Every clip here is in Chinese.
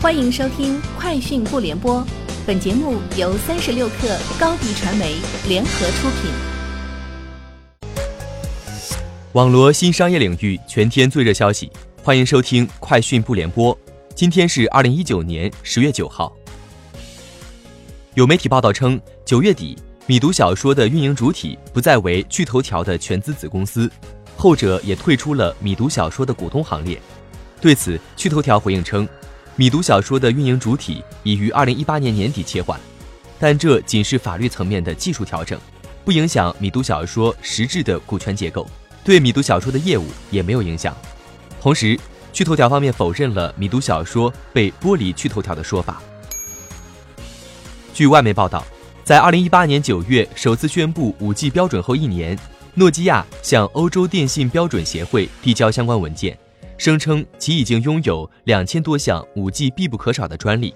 欢迎收听《快讯不联播》，本节目由三十六克高低传媒联合出品。网罗新商业领域全天最热消息，欢迎收听《快讯不联播》。今天是二零一九年十月九号。有媒体报道称，九月底，米读小说的运营主体不再为趣头条的全资子公司，后者也退出了米读小说的股东行列。对此，趣头条回应称。米读小说的运营主体已于二零一八年年底切换，但这仅是法律层面的技术调整，不影响米读小说实质的股权结构，对米读小说的业务也没有影响。同时，趣头条方面否认了米读小说被剥离趣头条的说法。据外媒报道，在二零一八年九月首次宣布五 G 标准后一年，诺基亚向欧洲电信标准协会递交相关文件。声称其已经拥有两千多项五 G 必不可少的专利。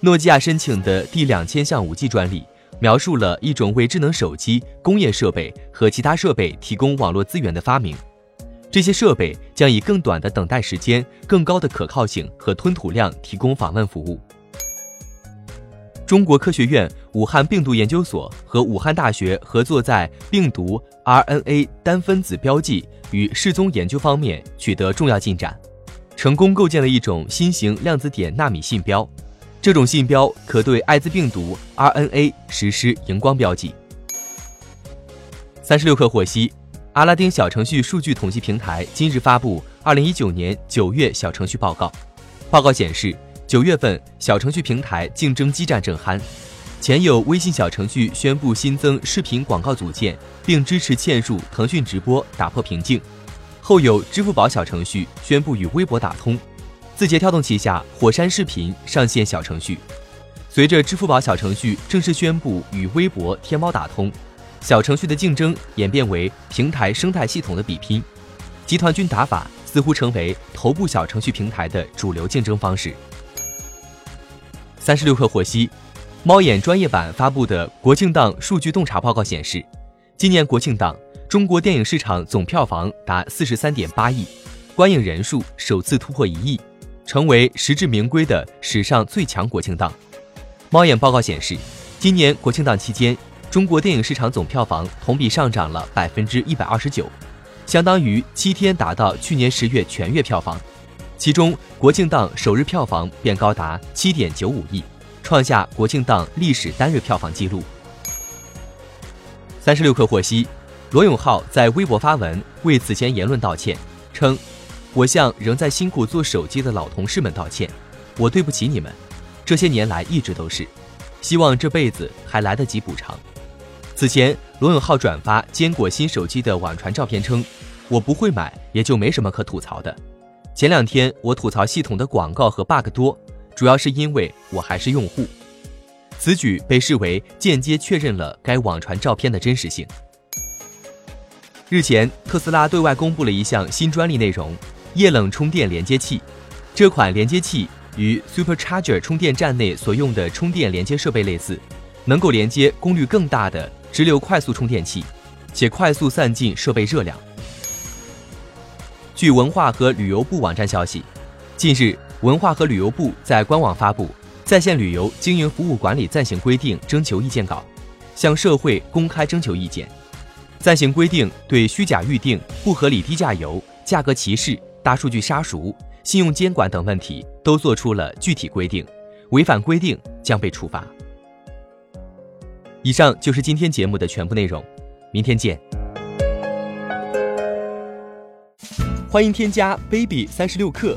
诺基亚申请的第两千项五 G 专利，描述了一种为智能手机、工业设备和其他设备提供网络资源的发明。这些设备将以更短的等待时间、更高的可靠性和吞吐量提供访问服务。中国科学院武汉病毒研究所和武汉大学合作，在病毒 RNA 单分子标记与失踪研究方面取得重要进展，成功构建了一种新型量子点纳米信标。这种信标可对艾滋病毒 RNA 实施荧光标记。三十六氪获悉，阿拉丁小程序数据统计平台今日发布二零一九年九月小程序报告，报告显示。九月份，小程序平台竞争激战正酣。前有微信小程序宣布新增视频广告组件，并支持嵌入腾讯直播，打破瓶颈；后有支付宝小程序宣布与微博打通。字节跳动旗下火山视频上线小程序。随着支付宝小程序正式宣布与微博、天猫打通，小程序的竞争演变为平台生态系统的比拼。集团军打法似乎成为头部小程序平台的主流竞争方式。三十六氪获悉，猫眼专业版发布的国庆档数据洞察报告显示，今年国庆档中国电影市场总票房达四十三点八亿，观影人数首次突破一亿，成为实至名归的史上最强国庆档。猫眼报告显示，今年国庆档期间，中国电影市场总票房同比上涨了百分之一百二十九，相当于七天达到去年十月全月票房。其中，国庆档首日票房便高达七点九五亿，创下国庆档历史单日票房纪录。三十六氪获悉，罗永浩在微博发文为此前言论道歉，称：“我向仍在辛苦做手机的老同事们道歉，我对不起你们，这些年来一直都是，希望这辈子还来得及补偿。”此前，罗永浩转发坚果新手机的网传照片称：“我不会买，也就没什么可吐槽的。”前两天我吐槽系统的广告和 bug 多，主要是因为我还是用户。此举被视为间接确认了该网传照片的真实性。日前，特斯拉对外公布了一项新专利内容——液冷充电连接器。这款连接器与 Supercharger 充电站内所用的充电连接设备类似，能够连接功率更大的直流快速充电器，且快速散尽设备热量。据文化和旅游部网站消息，近日，文化和旅游部在官网发布《在线旅游经营服务管理暂行规定》征求意见稿，向社会公开征求意见。暂行规定对虚假预订、不合理低价游、价格歧视、大数据杀熟、信用监管等问题都做出了具体规定，违反规定将被处罚。以上就是今天节目的全部内容，明天见。欢迎添加 baby 三十六克